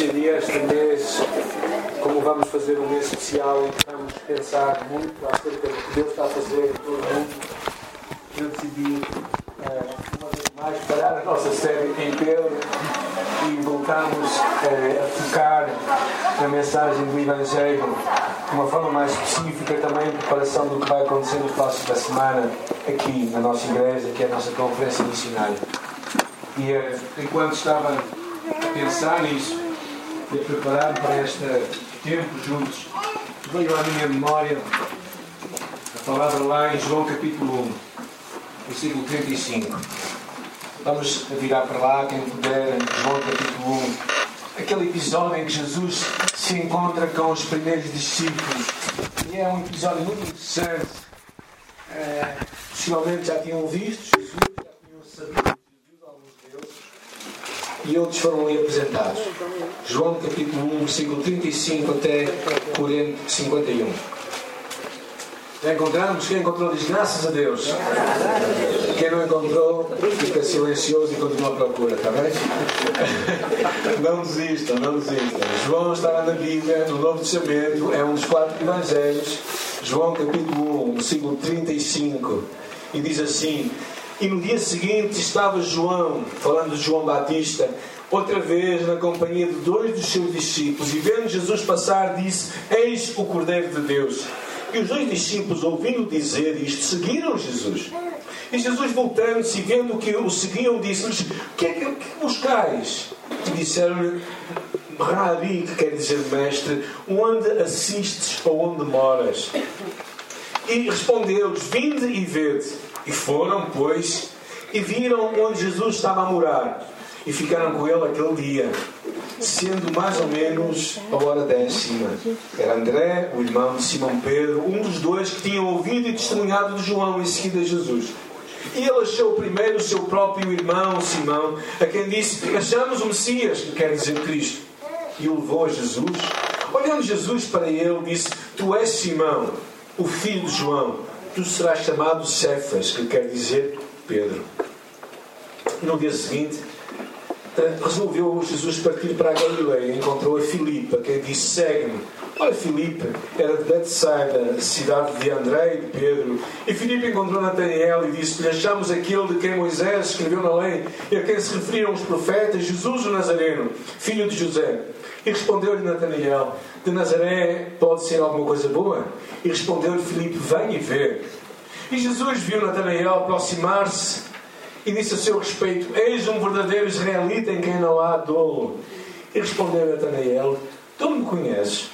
decidi este mês, como vamos fazer um mês especial em que vamos pensar muito acerca do que Deus está a fazer em todo o mundo, eu decidi uh, uma vez mais parar a nossa série em Pedro e voltarmos uh, a focar na mensagem do Evangelho de uma forma mais específica também em preparação do que vai acontecer no próximo da semana aqui na nossa igreja, que é a nossa conferência missionária. E uh, enquanto estava a pensar nisso e a preparar para este tempo juntos, veio à minha memória a palavra lá em João capítulo 1, versículo 35. Vamos virar para lá, quem puder, João capítulo 1. Aquele episódio em que Jesus se encontra com os primeiros discípulos. E é um episódio muito interessante. É, possivelmente já tinham visto Jesus, já tinham sabido e outros foram ali apresentados. João capítulo 1, versículo 35 até 51. Já encontramos? Quem encontrou diz graças a Deus. Quem não encontrou, fica silencioso e continua à procura, está bem? Não desistam, não desistam. João estava na Bíblia, no Novo Testamento, é um dos quatro evangelhos. João capítulo 1, versículo 35. E diz assim: e no dia seguinte estava João, falando de João Batista, outra vez na companhia de dois dos seus discípulos, e vendo Jesus passar, disse: Eis o Cordeiro de Deus. E os dois discípulos, ouvindo dizer isto, seguiram Jesus. E Jesus, voltando-se e vendo que o seguiam, disse-lhes: O que é que, que buscais? E disseram-lhe: Rabi, que quer dizer mestre, onde assistes ou onde moras? E respondeu-lhes: Vinde e vede. E foram, pois, e viram onde Jesus estava a morar. E ficaram com ele aquele dia, sendo mais ou menos a hora décima. Era André, o irmão de Simão Pedro, um dos dois que tinham ouvido e testemunhado de João em seguida Jesus. E ele achou primeiro o seu próprio irmão Simão, a quem disse: Achamos o Messias, que quer dizer Cristo. E o levou a Jesus. Olhando Jesus para ele, disse: Tu és Simão, o filho de João tu serás chamado Cefas, que quer dizer Pedro. No dia seguinte, eh, resolveu Jesus partir para a Galileia. Encontrou a Filipe, que disse: Segue-me. Ora, Filipe era de Betsaida, cidade de André e de Pedro. E Filipe encontrou Natanael e disse-lhe: Achamos aquele de quem Moisés escreveu na lei e a quem se referiram os profetas, Jesus o Nazareno, filho de José. E respondeu-lhe Natanael: De Nazaré pode ser alguma coisa boa? E respondeu-lhe Filipe: Venha e vê. E Jesus viu Natanael aproximar-se e disse a seu respeito: Eis um verdadeiro israelita em quem não há dolo. E respondeu Natanael: Tu me conheces?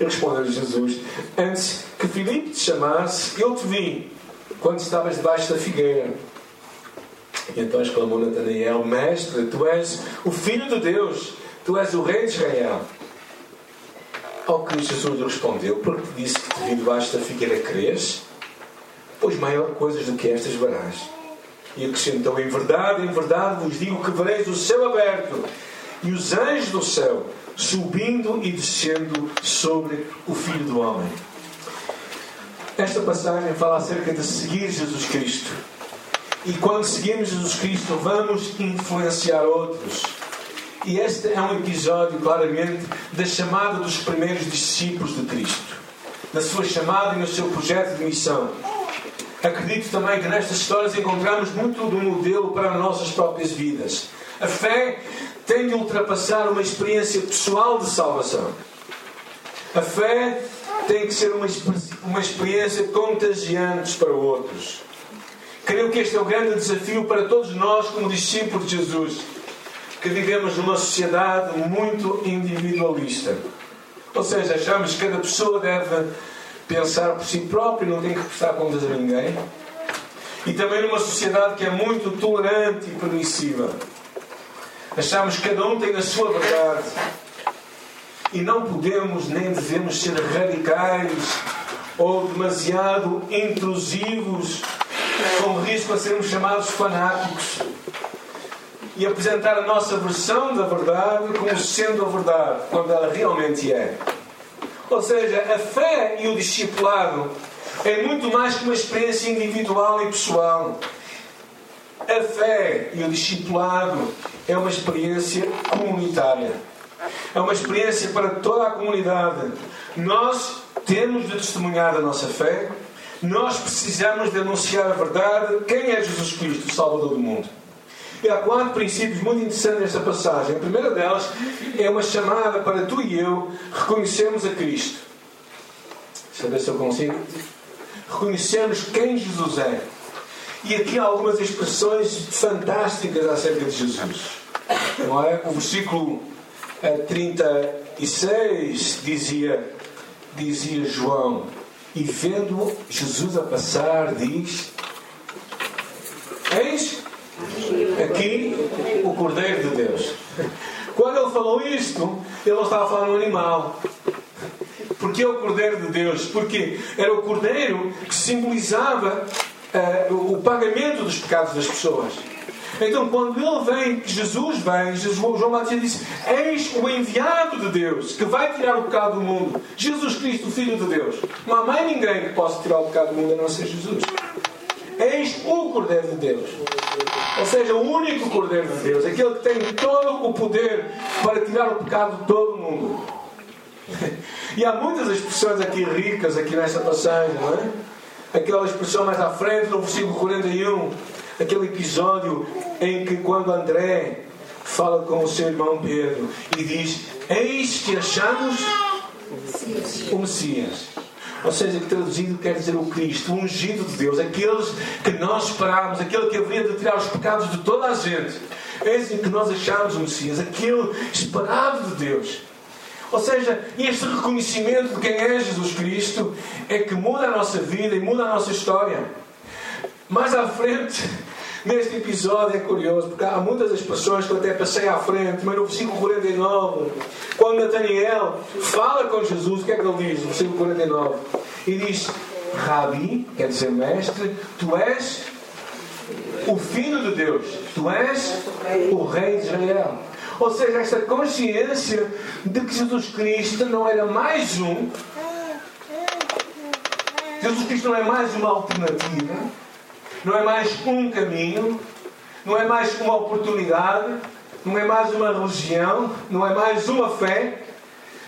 E respondeu-lhe Jesus: Antes que Filipe te chamasse, eu te vi, quando estavas debaixo da figueira. E então exclamou Natanael: Mestre, tu és o Filho de Deus Tu és o rei de Israel. Ao que Jesus lhe respondeu: Porque te disse que vi debaixo da figueira crês? Pois maior coisas do que estas verás. E acrescentou: Em verdade, em verdade vos digo que vereis o céu aberto e os anjos do céu subindo e descendo sobre o Filho do Homem. Esta passagem fala acerca de seguir Jesus Cristo. E quando seguimos Jesus Cristo, vamos influenciar outros e este é um episódio, claramente, da chamada dos primeiros discípulos de Cristo, na sua chamada e no seu projeto de missão. Acredito também que nestas histórias encontramos muito do modelo para as nossas próprias vidas. A fé tem de ultrapassar uma experiência pessoal de salvação. A fé tem que ser uma, uma experiência contagiante para outros. Creio que este é o grande desafio para todos nós, como discípulos de Jesus que vivemos numa sociedade muito individualista. Ou seja, achamos que cada pessoa deve pensar por si própria, não tem que prestar contas a ninguém. E também numa sociedade que é muito tolerante e permissiva. Achamos que cada um tem a sua verdade. E não podemos nem devemos ser radicais ou demasiado intrusivos, com risco a sermos chamados fanáticos e apresentar a nossa versão da verdade como sendo a verdade, quando ela realmente é. Ou seja, a fé e o discipulado é muito mais que uma experiência individual e pessoal. A fé e o discipulado é uma experiência comunitária. É uma experiência para toda a comunidade. Nós temos de testemunhar a nossa fé. Nós precisamos de anunciar a verdade. Quem é Jesus Cristo, Salvador do mundo? E há quatro princípios muito interessantes nesta passagem. A primeira delas é uma chamada para tu e eu reconhecermos a Cristo. Deixa eu ver se eu consigo. Reconhecermos quem Jesus é. E aqui há algumas expressões fantásticas acerca de Jesus. Não é? O versículo 36 eh, dizia, dizia João, e vendo Jesus a passar, diz: Eis aqui o Cordeiro de Deus. Quando ele falou isto, ele não estava falando um animal. Porque é o Cordeiro de Deus? Porque era o Cordeiro que simbolizava uh, o pagamento dos pecados das pessoas. Então, quando ele vem, Jesus vem, Jesus, João Batista disse: Eis o enviado de Deus que vai tirar o pecado do mundo. Jesus Cristo, Filho de Deus. Não há mais ninguém que possa tirar o pecado do mundo a não ser Jesus. Eis o Cordeiro de Deus. Ou seja, o único Cordeiro de Deus, aquele que tem todo o poder para tirar o pecado de todo o mundo. E há muitas expressões aqui ricas, aqui nesta passagem, não é? Aquela expressão mais à frente, no versículo 41, aquele episódio em que quando André fala com o seu irmão Pedro e diz: Eis que achamos o Messias. Ou seja, que traduzido quer dizer o Cristo, o ungido de Deus, aqueles que nós esperámos, aquele que haveria de tirar os pecados de toda a gente. Eis em que nós achamos o Messias, aquele esperado de Deus. Ou seja, este reconhecimento de quem é Jesus Cristo é que muda a nossa vida e muda a nossa história. Mais à frente, neste episódio, é curioso, porque há muitas expressões que eu até passei à frente, mas no versículo 49, quando Nataniel fala com Jesus, o que é que ele diz? No versículo 49, e diz: Rabi, quer dizer mestre, tu és o Filho de Deus, tu és o Rei de Israel. Ou seja, esta consciência de que Jesus Cristo não era mais um, Jesus Cristo não é mais uma alternativa, não é mais um caminho, não é mais uma oportunidade, não é mais uma religião, não é mais uma fé,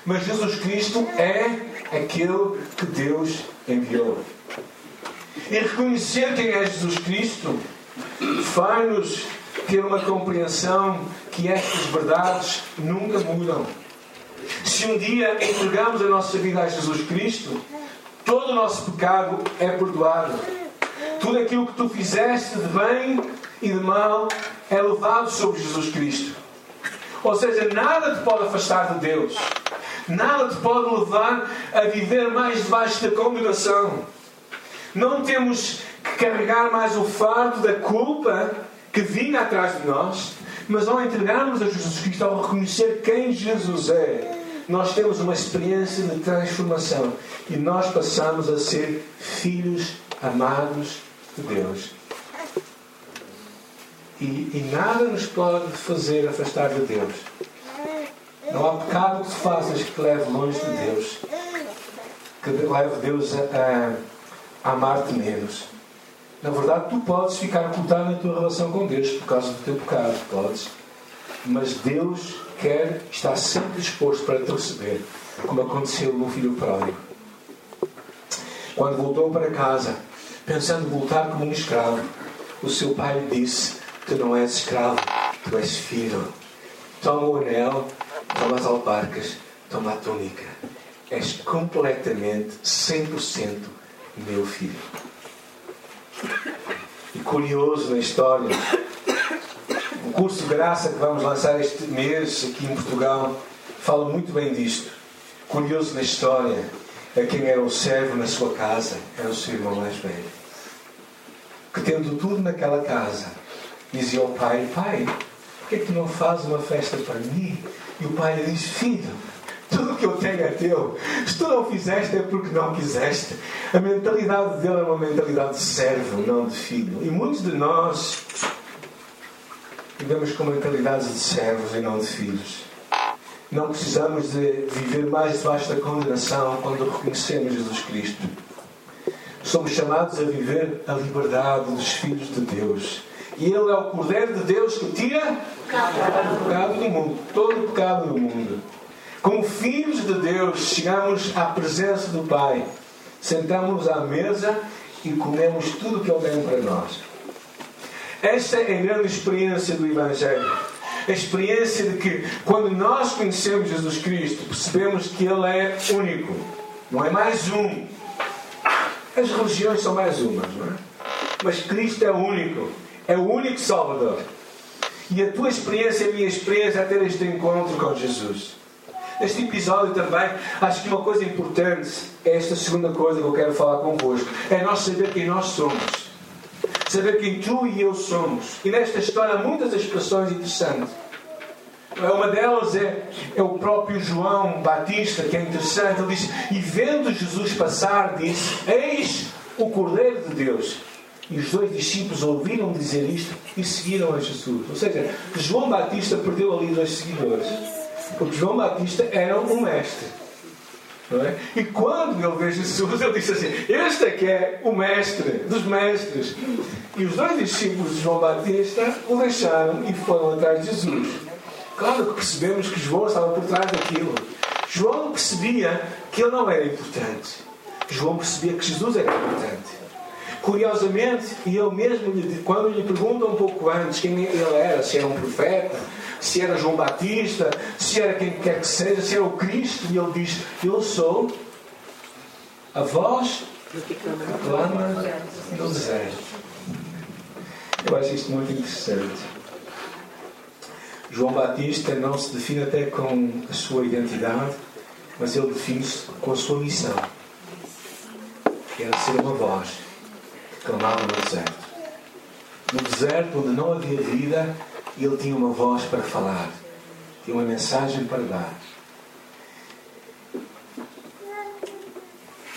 mas Jesus Cristo é aquele que Deus enviou. E reconhecer quem é Jesus Cristo faz-nos ter uma compreensão que estas verdades nunca mudam. Se um dia entregamos a nossa vida a Jesus Cristo, todo o nosso pecado é perdoado. Tudo aquilo que tu fizeste de bem e de mal é levado sobre Jesus Cristo. Ou seja, nada te pode afastar de Deus. Nada te pode levar a viver mais debaixo da condenação. Não temos que carregar mais o fardo da culpa que vinha atrás de nós, mas ao entregarmos a Jesus Cristo, ao reconhecer quem Jesus é, nós temos uma experiência de transformação e nós passamos a ser filhos amados de Deus. E, e nada nos pode fazer afastar de Deus. Não há pecado que tu faças que te leve longe de Deus, que leve Deus a, a amar-te menos. Na verdade, tu podes ficar ocultado na tua relação com Deus por causa do teu pecado, podes. Mas Deus quer, está sempre disposto para te receber, como aconteceu no filho pródigo. Quando voltou para casa, pensando voltar como um escravo, o seu pai disse: Tu não és escravo, tu és filho. Toma o anel, toma as alparcas, toma a túnica. És completamente, 100% meu filho. E curioso na história, o curso de graça que vamos lançar este mês aqui em Portugal fala muito bem disto. Curioso na história, é quem era o servo na sua casa era o seu irmão mais velho. Que tendo tudo naquela casa, dizia ao pai: Pai, por que, é que não fazes uma festa para mim? E o pai lhe diz: Filho, tudo que eu tenho é teu. Se tu não fizeste é porque não quiseste. A mentalidade dele é uma mentalidade de servo, não de filho. E muitos de nós vivemos com mentalidades de servos e não de filhos. Não precisamos de viver mais debaixo da condenação quando reconhecemos Jesus Cristo. Somos chamados a viver a liberdade dos filhos de Deus. E Ele é o Cordeiro de Deus que tira o pecado do mundo, todo o pecado do mundo. Como filhos de Deus, chegamos à presença do Pai, sentamos à mesa e comemos tudo o que Ele tem para nós. Esta é a grande experiência do Evangelho. A experiência de que, quando nós conhecemos Jesus Cristo, percebemos que Ele é único, não é mais um. As religiões são mais umas, não é? Mas Cristo é único, é o único Salvador. E a tua experiência e a minha experiência é ter este encontro com Jesus. Neste episódio também, acho que uma coisa importante é esta segunda coisa que eu quero falar convosco. É nós saber quem nós somos. Saber quem tu e eu somos. E nesta história há muitas expressões interessantes. Uma delas é, é o próprio João Batista, que é interessante. Ele diz: E vendo Jesus passar, disse: Eis o Cordeiro de Deus. E os dois discípulos ouviram dizer isto e seguiram a Jesus. Ou seja, João Batista perdeu ali dois seguidores. Porque João Batista era um mestre. É? E quando ele vê Jesus, ele disse assim: Este é que é o mestre dos mestres. E os dois discípulos de João Batista o deixaram e foram atrás de Jesus. Claro que percebemos que João estava por trás daquilo. João percebia que ele não era importante. João percebia que Jesus era importante. Curiosamente, e ele mesmo, quando lhe perguntam um pouco antes quem ele era, se era um profeta, se era João Batista, se era quem quer que seja, se era o Cristo, e ele diz: Eu sou a voz que clama no deserto. Eu acho isto muito interessante. João Batista não se define até com a sua identidade, mas ele define-se com a sua missão. Que era ser uma voz que clamava no deserto. No deserto onde não havia vida, ele tinha uma voz para falar, tinha uma mensagem para dar.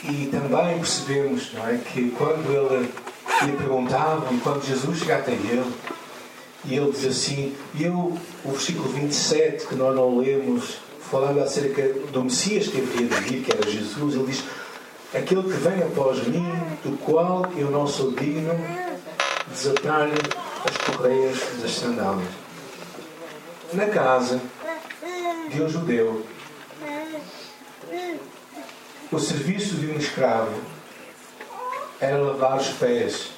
E também percebemos não é, que quando ele lhe perguntava, e quando Jesus chega até ele, e ele diz assim, e eu, o versículo 27, que nós não lemos, falando acerca do Messias que haveria de vir, que era Jesus, ele diz: Aquele que vem após mim, do qual eu não sou digno, desatar-lhe as correias das sandálias. Na casa de um judeu, o serviço de um escravo era lavar os pés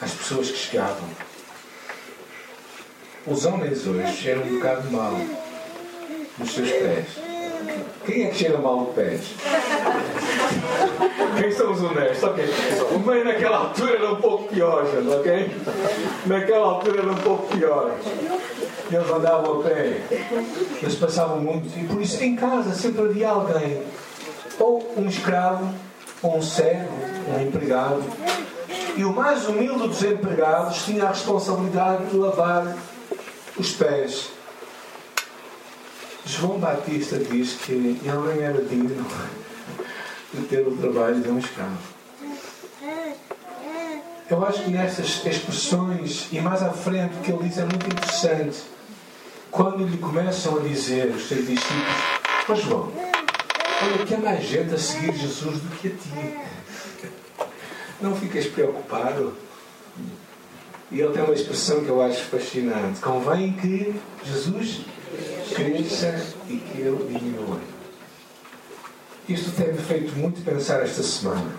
às pessoas que chegavam. Os homens hoje cheiram um bocado mal nos seus pés. Quem é que cheira mal os pés? Quem são os honestos? Ok. O meio naquela altura era um pouco pior, gente, ok? Naquela altura era um pouco pior. Eles andavam a pé. Eles passavam muito. E por isso em casa sempre havia alguém. Ou um escravo, ou um servo, um empregado. E o mais humilde dos empregados tinha a responsabilidade de lavar os pés. João Batista diz que ele não era digno de ter o trabalho de um escravo. Eu acho que nestas expressões, e mais à frente, o que ele diz é muito interessante. Quando lhe começam a dizer os seus discípulos: oh, João, olha que há mais gente a seguir Jesus do que a ti. Não ficas preocupado. E ele tem uma expressão que eu acho fascinante. Convém que Jesus cresça e que ele diminua. Isto tem-me feito muito pensar esta semana.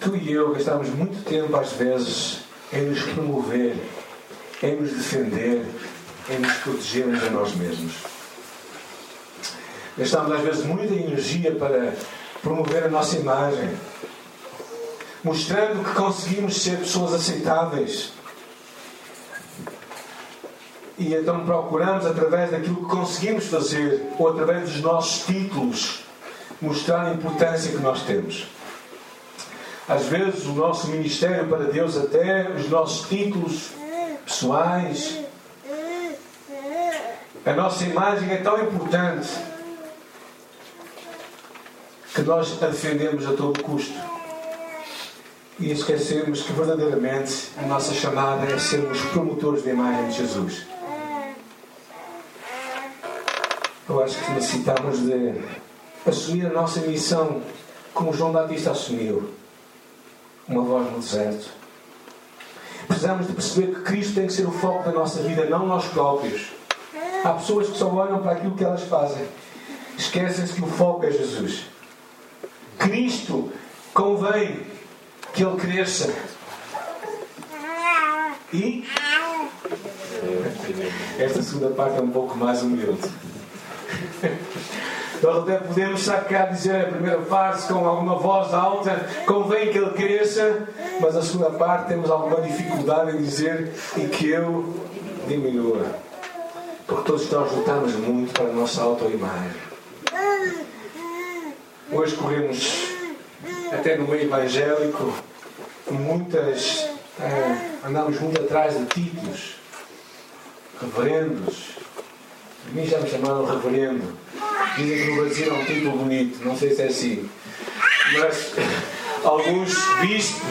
Tu e eu gastamos muito tempo, às vezes, em nos promover, em nos defender, em nos protegermos a nós mesmos. Gastamos, às vezes, muita energia para promover a nossa imagem, mostrando que conseguimos ser pessoas aceitáveis. E então procuramos, através daquilo que conseguimos fazer, ou através dos nossos títulos, mostrar a importância que nós temos. Às vezes, o nosso ministério para Deus, até os nossos títulos pessoais, a nossa imagem é tão importante que nós a defendemos a todo custo e esquecemos que verdadeiramente a nossa chamada é sermos promotores da imagem de Jesus. Eu acho que necessitamos de assumir a nossa missão como João Batista assumiu. Uma voz no deserto. Precisamos de perceber que Cristo tem que ser o foco da nossa vida, não nós próprios. Há pessoas que só olham para aquilo que elas fazem. Esquecem-se que o foco é Jesus. Cristo convém que Ele cresça. E esta segunda parte é um pouco mais humilde. Nós até podemos sacar dizer a primeira parte com alguma voz alta, convém que ele cresça, mas a segunda parte temos alguma dificuldade em dizer e que eu diminua. Porque todos nós lutamos muito para a nossa autoimagem. Hoje corremos até no meio evangélico muitas. Eh, andamos muito atrás de títulos, reverendos. A mim já me chamaram reverendo Dizem que no Brasil é um título bonito, não sei se é assim. Mas alguns bispos,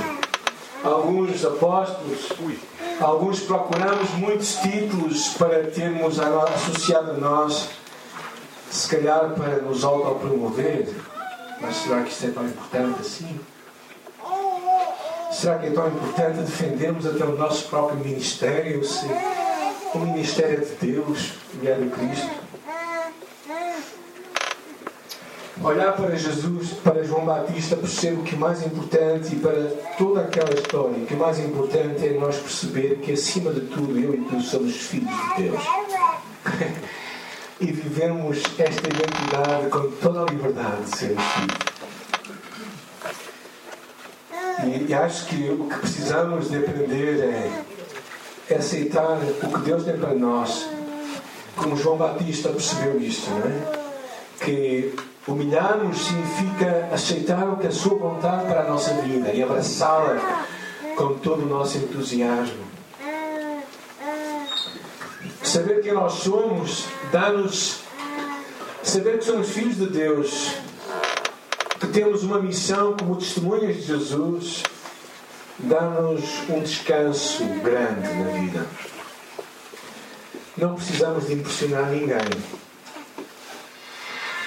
alguns apóstolos, alguns procuramos muitos títulos para termos associado a nós, se calhar para nos autopromover. Mas será que isto é tão importante assim? Será que é tão importante defendermos até o nosso próprio ministério, se o ministério é de Deus, mulher de Cristo? olhar para Jesus, para João Batista, percebo que o mais importante e para toda aquela história, que o mais importante é nós perceber que acima de tudo eu e tu somos filhos de Deus. e vivemos esta identidade com toda a liberdade de sermos filhos. E, e acho que o que precisamos de aprender é, aceitar o que Deus tem para nós. Como João Batista percebeu isto, não é? Que Humilhar-nos significa aceitar o que é a sua vontade para a nossa vida e abraçá-la com todo o nosso entusiasmo. Saber quem nós somos dá-nos. Saber que somos filhos de Deus, que temos uma missão como testemunhas de Jesus, dá-nos um descanso grande na vida. Não precisamos de impressionar ninguém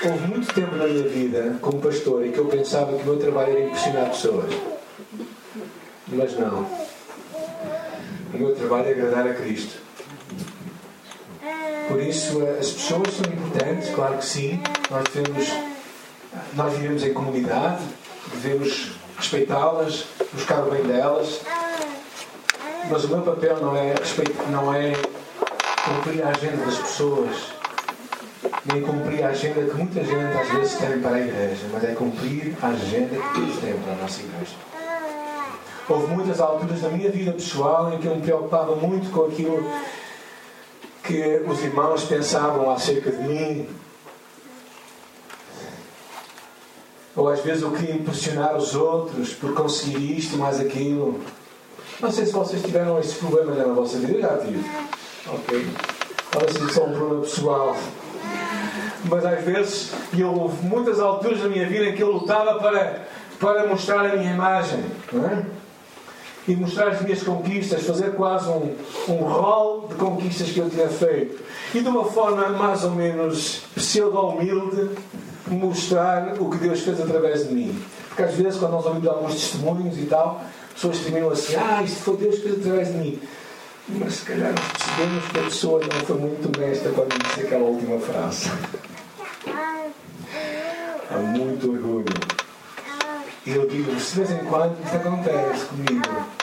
Houve muito tempo na minha vida, como pastor, em que eu pensava que o meu trabalho era impressionar pessoas. Mas não. O meu trabalho é agradar a Cristo. Por isso, as pessoas são importantes, claro que sim. Nós devemos, nós vivemos em comunidade, devemos respeitá-las, buscar o bem delas. Mas o meu papel não é, não é cumprir a agenda das pessoas nem cumprir a agenda que muita gente às vezes tem para a igreja, mas é cumprir a agenda que Deus tem para a nossa igreja. Houve muitas alturas na minha vida pessoal em que eu me preocupava muito com aquilo que os irmãos pensavam acerca de mim. Ou às vezes eu queria impressionar os outros por conseguir isto mais aquilo. Não sei se vocês tiveram esses problemas na vossa vida. Eu já tive. Ok. Se isso é um problema pessoal mas às vezes, e houve muitas alturas da minha vida em que eu lutava para, para mostrar a minha imagem, é? E mostrar as minhas conquistas, fazer quase um, um rol de conquistas que eu tinha feito. E de uma forma mais ou menos pseudo-humilde, mostrar o que Deus fez através de mim. Porque às vezes, quando nós ouvimos alguns testemunhos e tal, pessoas terminam assim: Ah, isto foi Deus que fez através de mim. Mas se calhar percebemos que a pessoa não foi muito honesta quando disse aquela última frase. Há muito orgulho. E eu digo, de vez em quando isso acontece comigo.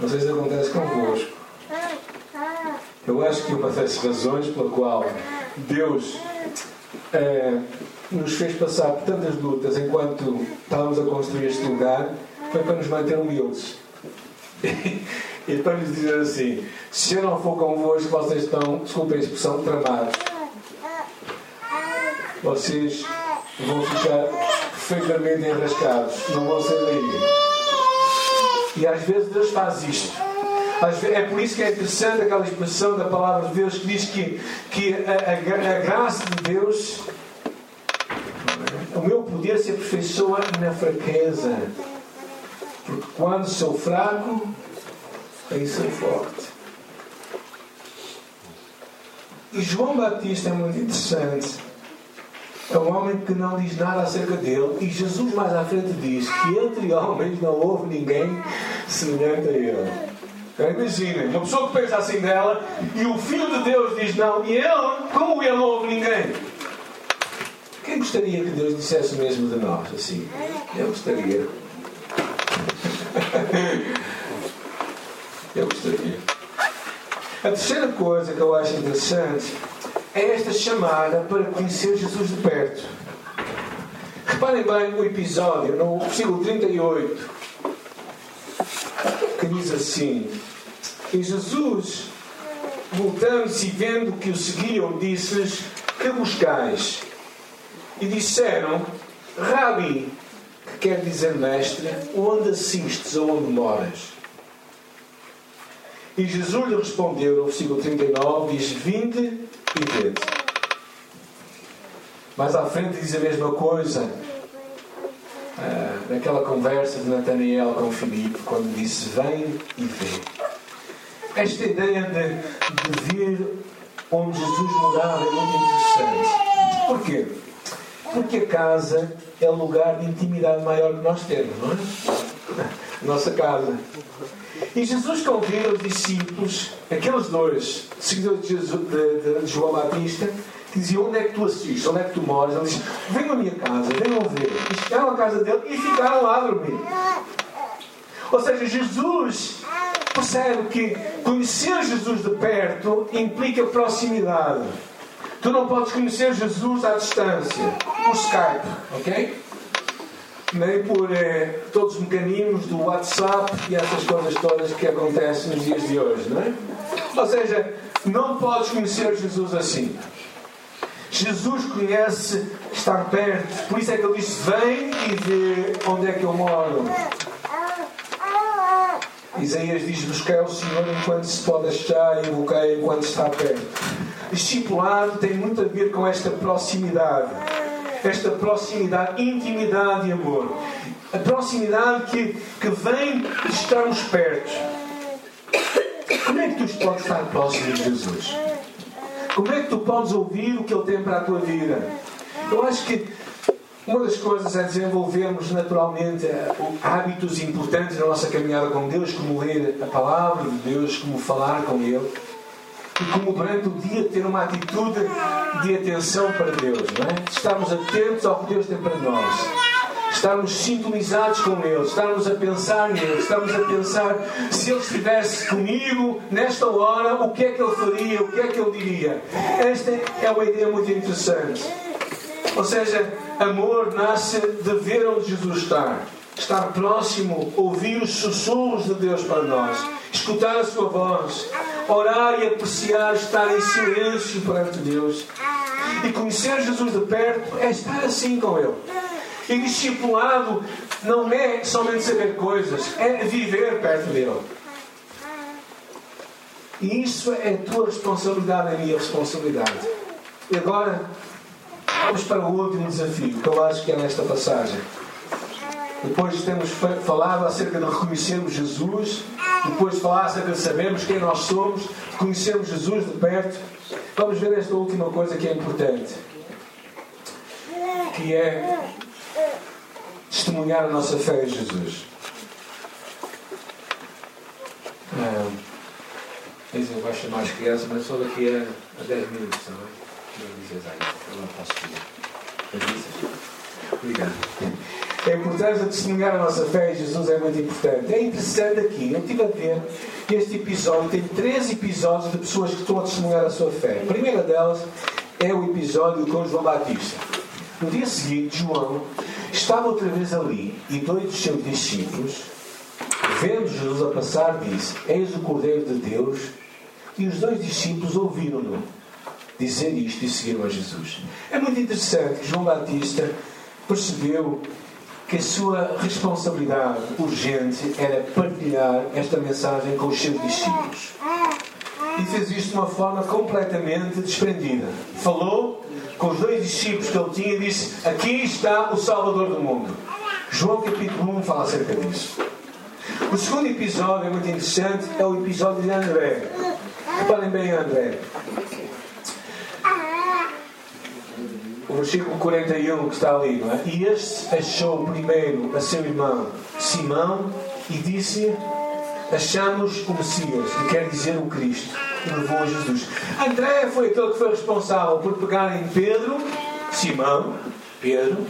Não sei se acontece convosco. Eu acho que uma das razões pela qual Deus é, nos fez passar por tantas lutas enquanto estávamos a construir este lugar foi para nos manter humildes. e para nos dizer assim: se eu não for convosco, vocês estão, desculpem a expressão, tramados vocês vão ficar perfeitamente enrascados, não vão sair daí. E às vezes Deus faz isto. É por isso que é interessante aquela expressão da palavra de Deus que diz que, que a, a, a graça de Deus, o meu poder se aperfeiçoa na fraqueza. Porque quando sou fraco, aí sou forte. E João Batista é muito interessante é um homem que não diz nada acerca dele, e Jesus mais à frente diz que entre homens não houve ninguém semelhante a ele. Imaginem, uma pessoa que pensa assim dela e o Filho de Deus diz não, e ele, como ele não ouve ninguém. Quem gostaria que Deus dissesse o mesmo de nós? Assim, eu gostaria. eu gostaria. A terceira coisa que eu acho interessante é esta chamada para conhecer Jesus de perto. Reparem bem o episódio, no versículo 38, que diz assim: E Jesus, voltando-se e vendo que o seguiam, disse-lhes: Que buscais? E disseram: Rabi, que quer dizer mestre, onde assistes ou onde moras? E Jesus lhe respondeu, no versículo 39, diz: Vinde e vede. Mais à frente diz a mesma coisa, ah, naquela conversa de Natanael com Filipe, quando disse: Vem e vê. Esta ideia de, de ver onde Jesus morava é muito interessante. Porquê? Porque a casa é o lugar de intimidade maior que nós temos, não é? Nossa casa. E Jesus convida os discípulos, aqueles dois, seguidores de, Jesus, de, de João Batista, que diziam: Onde é que tu assistes? Onde é que tu moras? Ele diz: Venham à minha casa, venham ver. E chegaram à casa dele e ficaram lá a dormir. Ou seja, Jesus percebe que conhecer Jesus de perto implica proximidade. Tu não podes conhecer Jesus à distância, por Skype, ok? Nem por eh, todos os mecanismos do WhatsApp e essas coisas todas que acontecem nos dias de hoje, não é? Ou seja, não podes conhecer Jesus assim. Jesus conhece estar perto, por isso é que ele disse: Vem e vê onde é que eu moro. Isaías diz: Busquei o Senhor enquanto se pode achar e invocai enquanto está perto. Discipulado tem muito a ver com esta proximidade, esta proximidade, intimidade e amor. A proximidade que, que vem de estarmos perto. Como é que tu podes estar próximo de Jesus? Como é que tu podes ouvir o que Ele tem para a tua vida? Eu acho que uma das coisas é desenvolvermos naturalmente eh, hábitos importantes na nossa caminhada com Deus, como ler a palavra de Deus, como falar com Ele. E como durante o dia ter uma atitude de atenção para Deus, não é? Estarmos atentos ao que Deus tem para nós. Estarmos sintonizados com Ele, estarmos a pensar nele, estamos a pensar se Ele estivesse comigo nesta hora, o que é que Ele faria, o que é que Ele diria. Esta é uma ideia muito interessante. Ou seja, amor nasce de ver onde Jesus está. Estar próximo, ouvir os sussurros de Deus para nós, escutar a sua voz, orar e apreciar estar em silêncio perante Deus. E conhecer Jesus de perto é estar assim com Ele. E discipulado não é somente saber coisas, é viver perto dele. E isso é tua responsabilidade, a minha responsabilidade. E agora, vamos para o último desafio, que eu acho que é nesta passagem. Depois de termos falado acerca de reconhecermos Jesus, depois de falar acerca de sabermos quem nós somos, de conhecermos Jesus de perto, vamos ver esta última coisa que é importante. Que é testemunhar a nossa fé em Jesus. Dizem que vai chamar as crianças, mas só daqui a, a 10 minutos, não é? Não dizes aí, eu não posso pedir. Obrigado. A importância de testemunhar a nossa fé em Jesus é muito importante. É interessante aqui, eu estive a ver que este episódio tem três episódios de pessoas que estão a testemunhar a sua fé. A primeira delas é o episódio com João Batista. No dia seguinte, João estava outra vez ali e dois dos seus discípulos, vendo Jesus a passar, disse: Eis o Cordeiro de Deus. E os dois discípulos ouviram-no dizer isto e seguiram a Jesus. É muito interessante que João Batista percebeu que a sua responsabilidade urgente era partilhar esta mensagem com os seus discípulos. E fez isto de uma forma completamente desprendida. Falou com os dois discípulos que ele tinha disse: Aqui está o Salvador do mundo. João capítulo 1 fala acerca disso. O segundo episódio é muito interessante, é o episódio de André. Reparem bem André. O versículo 41 que está ali, não é? E este achou primeiro a seu irmão Simão e disse achamos o Messias, que quer dizer o Cristo, que levou a Jesus. André foi aquele que foi responsável por pegar em Pedro, Simão, Pedro,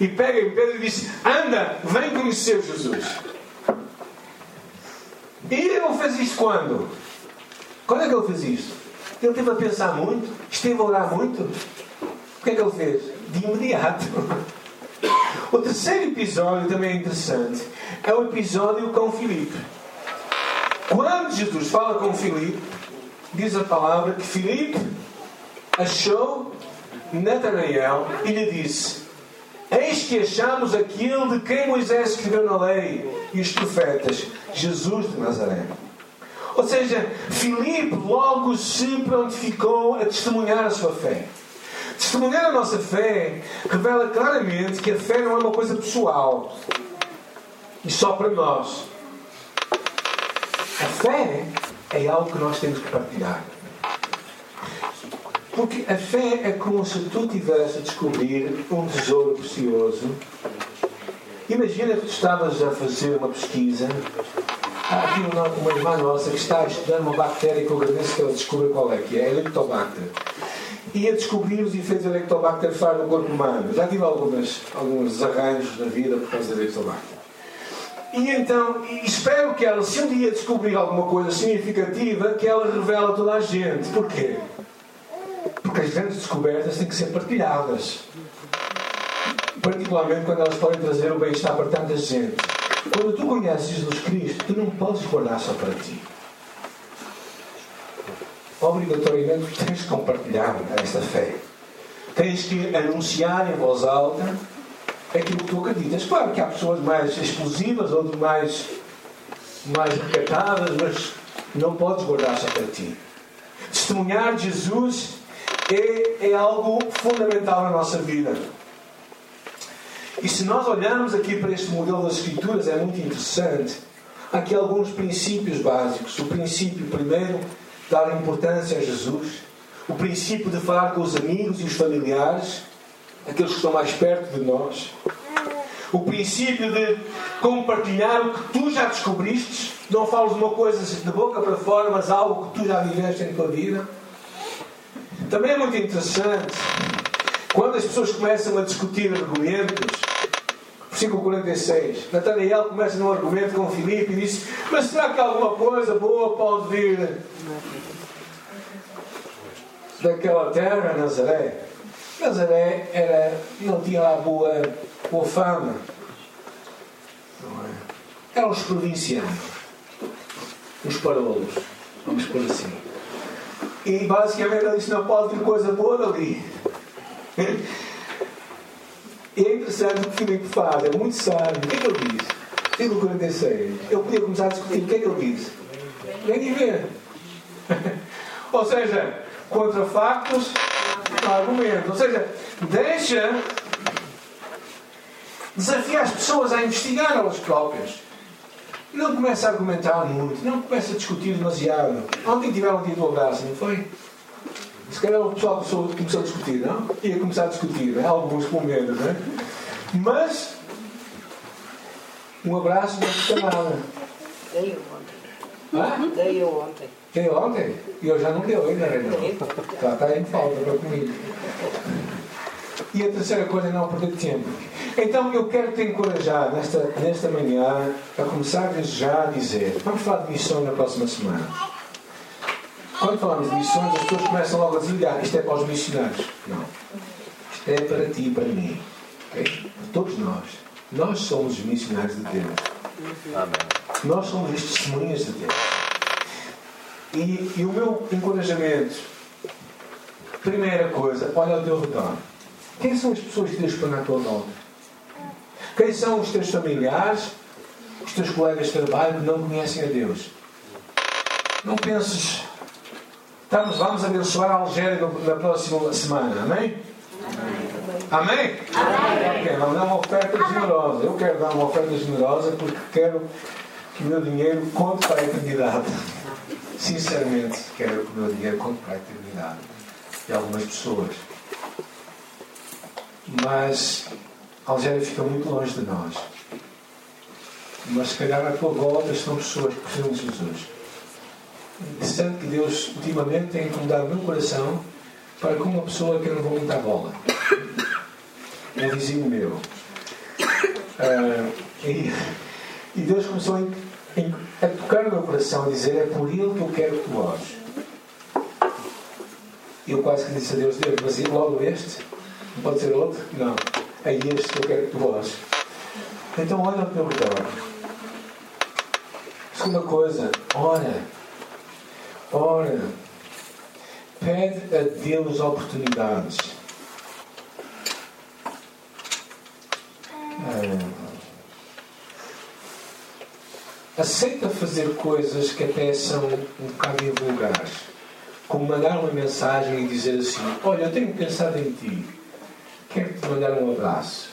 e pega em Pedro e disse: Anda, vem conhecer Jesus. E ele não fez isto quando? Quando é que ele fez isto? Ele teve a pensar muito, esteve a orar muito. O que é que ele fez? De imediato. O terceiro episódio também é interessante. É o episódio com Filipe. Quando Jesus fala com Filipe, diz a palavra que Filipe achou Natanael e lhe disse: Eis que achamos aquele de quem Moisés escreveu na lei e os profetas, Jesus de Nazaré. Ou seja, Filipe logo se prontificou a testemunhar a sua fé. Testemunhar a nossa fé revela claramente que a fé não é uma coisa pessoal e só para nós. A fé é algo que nós temos que partilhar. Porque a fé é como se tu tivesse a descobrir um tesouro precioso. Imagina que tu estavas a fazer uma pesquisa. Há aqui uma, uma irmã nossa que está a estudar uma bactéria que eu agradeço que ela descubra qual é que é, a Helicobacter. E a descobrir os efeitos da Helicobacter faz no corpo humano. Já tive algumas, alguns arranjos na vida por causa da Helicobacter. E então, espero que ela, se um dia descobrir alguma coisa significativa, que ela revele a toda a gente. Porquê? Porque as grandes descobertas têm que ser partilhadas. Particularmente quando elas podem trazer o bem-estar para tanta gente. Quando tu conheces Jesus Cristo, tu não podes guardar só para ti. Obrigatoriamente tens de compartilhar esta fé. Tens que anunciar em voz alta aquilo que tu acreditas. Claro que há pessoas mais explosivas, outras mais, mais recatadas, mas não podes guardar só para ti. Testemunhar Jesus é, é algo fundamental na nossa vida. E se nós olharmos aqui para este modelo das Escrituras, é muito interessante. Há aqui alguns princípios básicos. O princípio, primeiro, dar importância a Jesus. O princípio de falar com os amigos e os familiares, aqueles que estão mais perto de nós. O princípio de compartilhar o que tu já descobriste. Não falas uma coisa de boca para fora, mas algo que tu já viveste em tua vida. Também é muito interessante quando as pessoas começam a discutir argumentos. Versículo 46. Natanael começa num argumento com Filipe e diz: Mas será que alguma coisa boa pode vir daquela terra, Nazaré? Nazaré era, não tinha lá boa, boa fama. É? Eram os provincianos, os parolos, vamos por assim. E basicamente ele disse: não pode vir coisa boa dali. E é interessante o que Filipe faz, é muito sábio. O que é que ele diz? Versículo 46. Eu podia começar a discutir. O que é que ele diz? Vem ver. Ou seja, contra factos, argumentos. Ou seja, deixa desafia as pessoas a investigar elas próprias. Não começa a argumentar muito, não começa a discutir demasiado. Ontem tiveram um dia do abraço, não foi? Se calhar o pessoal começou, começou a discutir, não? Ia começar a discutir, né? alguns com medo, não é? Mas um abraço não custa nada. Dei ontem. Hã? Dei ontem. Deu ontem? E eu já não deu ainda, Renan. Está, está em falta para comigo. E a terceira coisa é não perder tempo. Então eu quero te encorajar nesta, nesta manhã a começar já a dizer: vamos falar de missões na próxima semana. Quando falamos de missões, as pessoas começam logo a desligar: isto é para os missionários. Não. Isto é para ti e para mim. Okay? Para todos nós. Nós somos os missionários de Deus. Nós somos as testemunhas de Deus. E, e o meu encorajamento, primeira coisa, olha ao teu redor. Quem são as pessoas que Deus põe à tua volta? Quem são os teus familiares, os teus colegas de trabalho que não conhecem a Deus? Não penses, estamos, vamos abençoar a Algéria na próxima semana, amém? Amém? Amém? Ok, vamos dar uma oferta generosa. Eu quero dar uma oferta generosa porque quero que o meu dinheiro conte para a eternidade. Sinceramente, quero que o meu dinheiro para a eternidade. De algumas pessoas. Mas a Algéria fica muito longe de nós. mas se calhar à tua volta estão pessoas que precisam de Jesus. Interessante que Deus ultimamente tem incomodado o meu coração para com uma pessoa que eu não vou muito à bola. Um vizinho meu. Uh, e, e, Deus começou a, a tocar no meu coração a dizer: É por ele que eu quero que tu ores. E eu quase que disse a Deus: Deus, mas logo este? Não pode ser outro? Não. É este que eu quero que tu ores. Então, olha ao teu redor. Segunda coisa, ora. Ora. Pede a Deus oportunidades. Aceita fazer coisas que até são um bocado invulgares. Como mandar uma mensagem e dizer assim: Olha, eu tenho pensado em ti. Quero te mandar um abraço.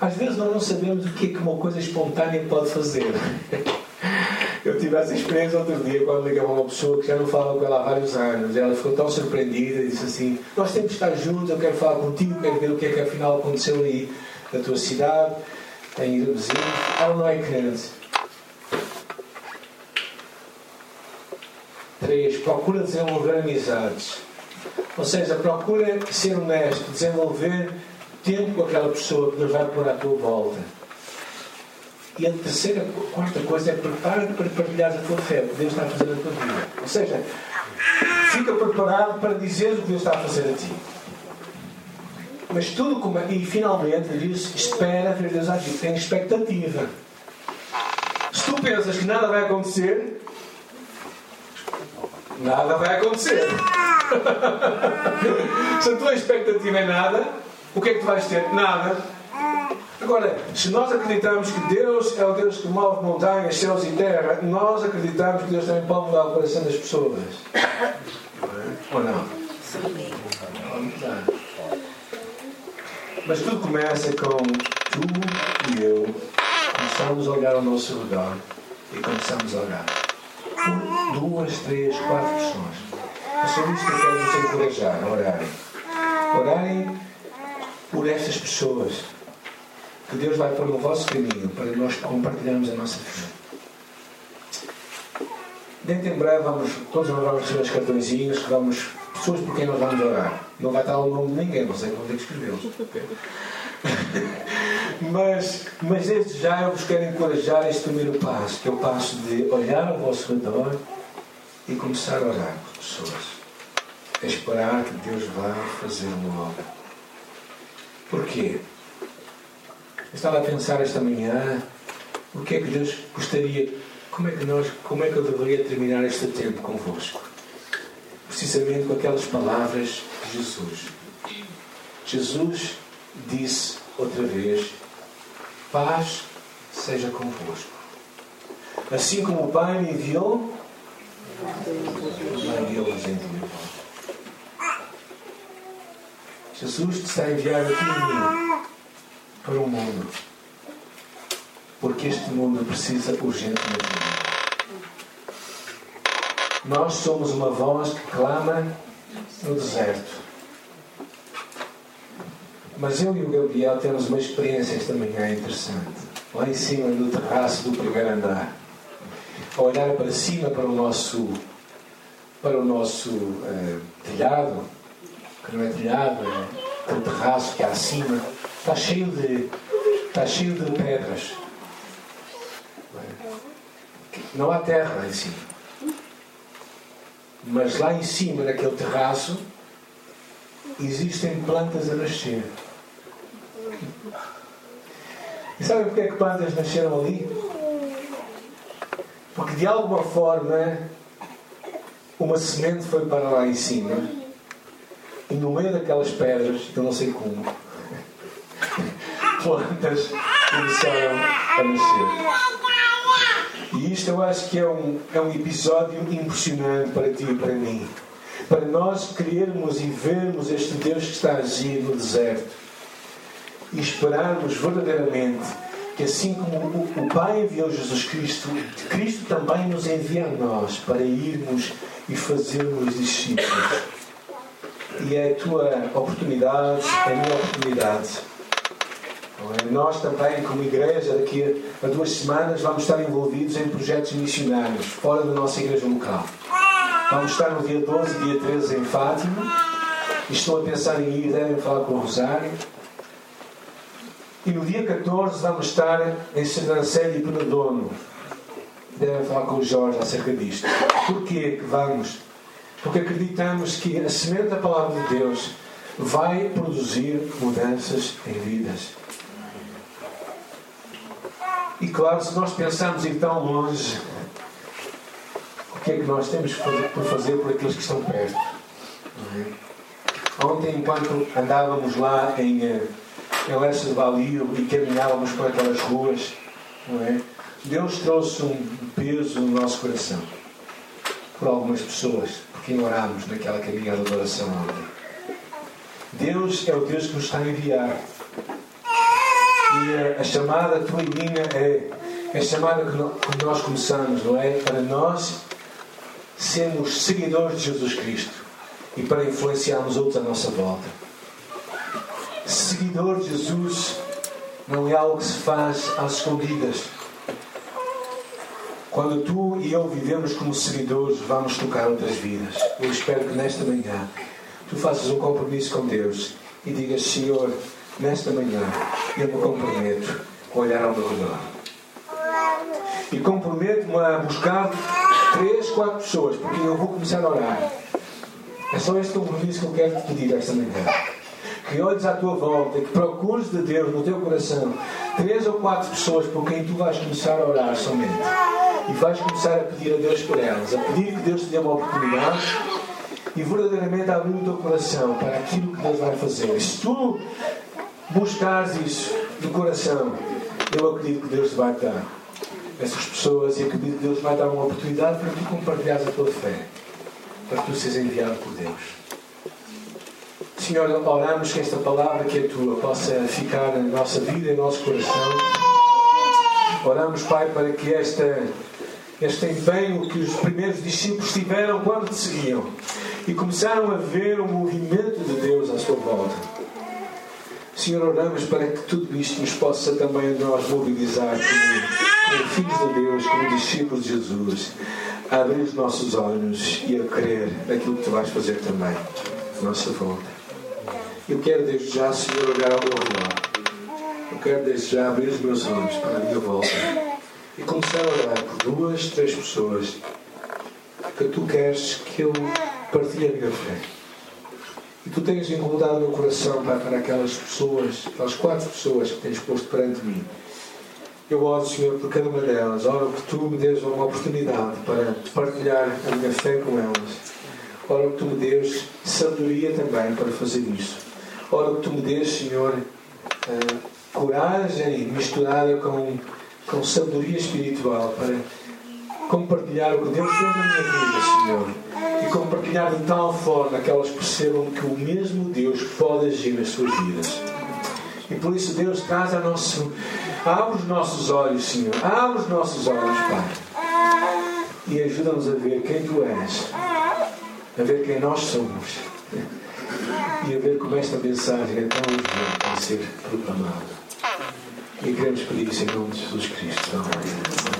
Às vezes nós não sabemos o que é que uma coisa espontânea pode fazer. Eu tive essa experiência outro dia quando liguei a uma pessoa que já não falava com ela há vários anos. Ela ficou tão surpreendida e disse assim: Nós temos que estar juntos, eu quero falar contigo, quero ver o que é que afinal aconteceu aí na tua cidade, em vizinho. Ela não é crente. Três, procura desenvolver amizades. Ou seja, procura ser honesto, desenvolver tempo com aquela pessoa que Deus vai pôr à tua volta. E a terceira, a quarta coisa é prepara-te para partilhar a tua fé, o que Deus está a fazer na tua vida. Ou seja, fica preparado para dizer o que Deus está a fazer a ti. Mas tudo como é, e finalmente diz, espera ver Deus agir, tem expectativa. Se tu pensas que nada vai acontecer, nada vai acontecer. Se a tua expectativa é nada, o que é que tu vais ter? Nada. Agora, se nós acreditamos que Deus é o Deus que move montanhas, céus e terra, nós acreditamos que Deus também pode mudar o coração das pessoas. Ou não? Mas tudo começa com tu e eu começamos a olhar ao nosso redor e começamos a orar. duas, três, quatro pessoas. É sobre isso que eu quero vos encorajar a orarem. Orarem por estas pessoas que Deus vai pôr no vosso caminho para nós compartilharmos a nossa fé. Dentro em breve vamos, todos nós vamos receber os cartõezinhos vamos, pessoas por quem nós vamos orar. Não vai estar o nome de ninguém, não sei como ter que escrevê-los. mas, mas desde já eu vos quero encorajar este primeiro passo, que é o passo de olhar ao vosso redor e começar a orar por pessoas. É esperar que Deus vá fazer uma obra. Porquê? Eu estava a pensar esta manhã o que é que Deus gostaria, como é que nós, como é que eu deveria terminar este tempo convosco? Precisamente com aquelas palavras de Jesus. Jesus disse outra vez: Paz seja convosco. Assim como o Pai me enviou, também eu vos envio. Jesus te está a enviar a mim para o mundo. Porque este mundo precisa urgentemente. Nós somos uma voz que clama no deserto. Mas eu e o Gabriel temos uma experiência esta manhã interessante. Lá em cima do terraço do primeiro andar. A olhar para cima para o nosso, para o nosso uh, telhado, que não é telhado, é o terraço que há acima, está cheio de, está cheio de pedras. Não há terra lá em cima. Mas lá em cima, naquele terraço, existem plantas a nascer. E sabem porque é que plantas nasceram ali? Porque de alguma forma uma semente foi para lá em cima e no meio daquelas pedras, eu não sei como, plantas começaram a nascer. E isto eu acho que é um, é um episódio impressionante para ti e para mim. Para nós querermos e vermos este Deus que está a agir no deserto e esperarmos verdadeiramente que assim como o Pai enviou Jesus Cristo, Cristo também nos envia a nós para irmos e fazermos discípulos. E é a tua oportunidade, é a minha oportunidade? Nós também, como igreja, daqui a duas semanas vamos estar envolvidos em projetos missionários fora da nossa igreja local. Vamos estar no dia 12 e dia 13 em Fátima. Estou a pensar em ir, devem falar com o Rosário. E no dia 14 vamos estar em Sernancelho e Penedono. Devem falar com o Jorge acerca disto. Porquê que vamos? Porque acreditamos que a semente da palavra de Deus vai produzir mudanças em vidas. E claro, se nós pensarmos ir tão longe, o que é que nós temos por fazer por aqueles que estão perto? É? Ontem, enquanto andávamos lá em, eh, em Lessa de Balio e caminhávamos por aquelas ruas, é? Deus trouxe um peso no nosso coração por algumas pessoas, porque orámos naquela caminhada de oração ontem. Deus é o Deus que nos está a enviar. E a, a chamada tua e minha é, é a chamada que, no, que nós começamos, não é? Para nós sermos seguidores de Jesus Cristo e para influenciarmos outros à nossa volta. Seguidor de Jesus não é algo que se faz às escondidas. Quando tu e eu vivemos como seguidores, vamos tocar outras vidas. Eu espero que nesta manhã tu faças um compromisso com Deus e digas: Senhor, nesta manhã eu me comprometo a olhar ao meu redor. E comprometo-me a buscar três, quatro pessoas, porque eu vou começar a orar. É só este compromisso que eu quero te pedir esta manhã. Que olhes à tua volta, que procures de Deus no teu coração três ou quatro pessoas por quem tu vais começar a orar somente. E vais começar a pedir a Deus por elas, a pedir que Deus te dê uma oportunidade e verdadeiramente abrir o teu coração para aquilo que Deus vai fazer. Se tu buscares isso de coração, eu acredito que Deus te vai dar essas pessoas e acredito que Deus vai dar uma oportunidade para tu compartilhares a tua fé, para tu seres enviado por Deus. Senhor, oramos que esta palavra que é tua possa ficar na nossa vida, em nosso coração. Oramos, Pai, para que esta, este empenho que os primeiros discípulos tiveram quando te seguiam e começaram a ver o movimento de Deus à sua volta. Senhor, oramos para que tudo isto nos possa também nós mobilizar como, como filhos de Deus, como discípulos de Jesus, a abrir os nossos olhos e a crer naquilo que tu vais fazer também à nossa volta. Eu quero desde já, Senhor, olhar ao meu redor. Eu quero desde já abrir os meus olhos para a minha volta e começar a orar por duas, três pessoas que tu queres que eu partilha a minha fé. E tu tens incomodado o meu coração para, para aquelas pessoas, aquelas quatro pessoas que tens posto perante mim. Eu oro, Senhor, por cada uma delas. Oro que tu me dês uma oportunidade para partilhar a minha fé com elas. Oro que tu me dês sabedoria também para fazer isso. Oro que tu me dês, Senhor, uh, coragem misturada com, com sabedoria espiritual para compartilhar o que Deus fez na minha vida, Senhor e compartilhar de tal forma que elas percebam que o mesmo Deus pode agir nas suas vidas. E por isso Deus traz a nosso. Abre os nossos olhos, Senhor. Abre os nossos olhos, Pai. E ajuda-nos a ver quem Tu és. A ver quem nós somos. E a ver como esta mensagem é tão urgente para ser proclamada. E queremos pedir isso em nome de Jesus Cristo. Amém.